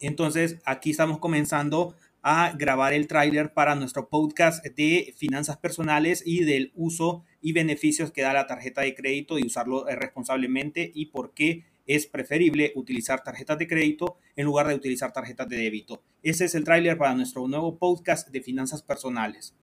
Entonces, aquí estamos comenzando a grabar el tráiler para nuestro podcast de finanzas personales y del uso y beneficios que da la tarjeta de crédito y usarlo eh, responsablemente y por qué es preferible utilizar tarjetas de crédito en lugar de utilizar tarjetas de débito. Ese es el tráiler para nuestro nuevo podcast de finanzas personales.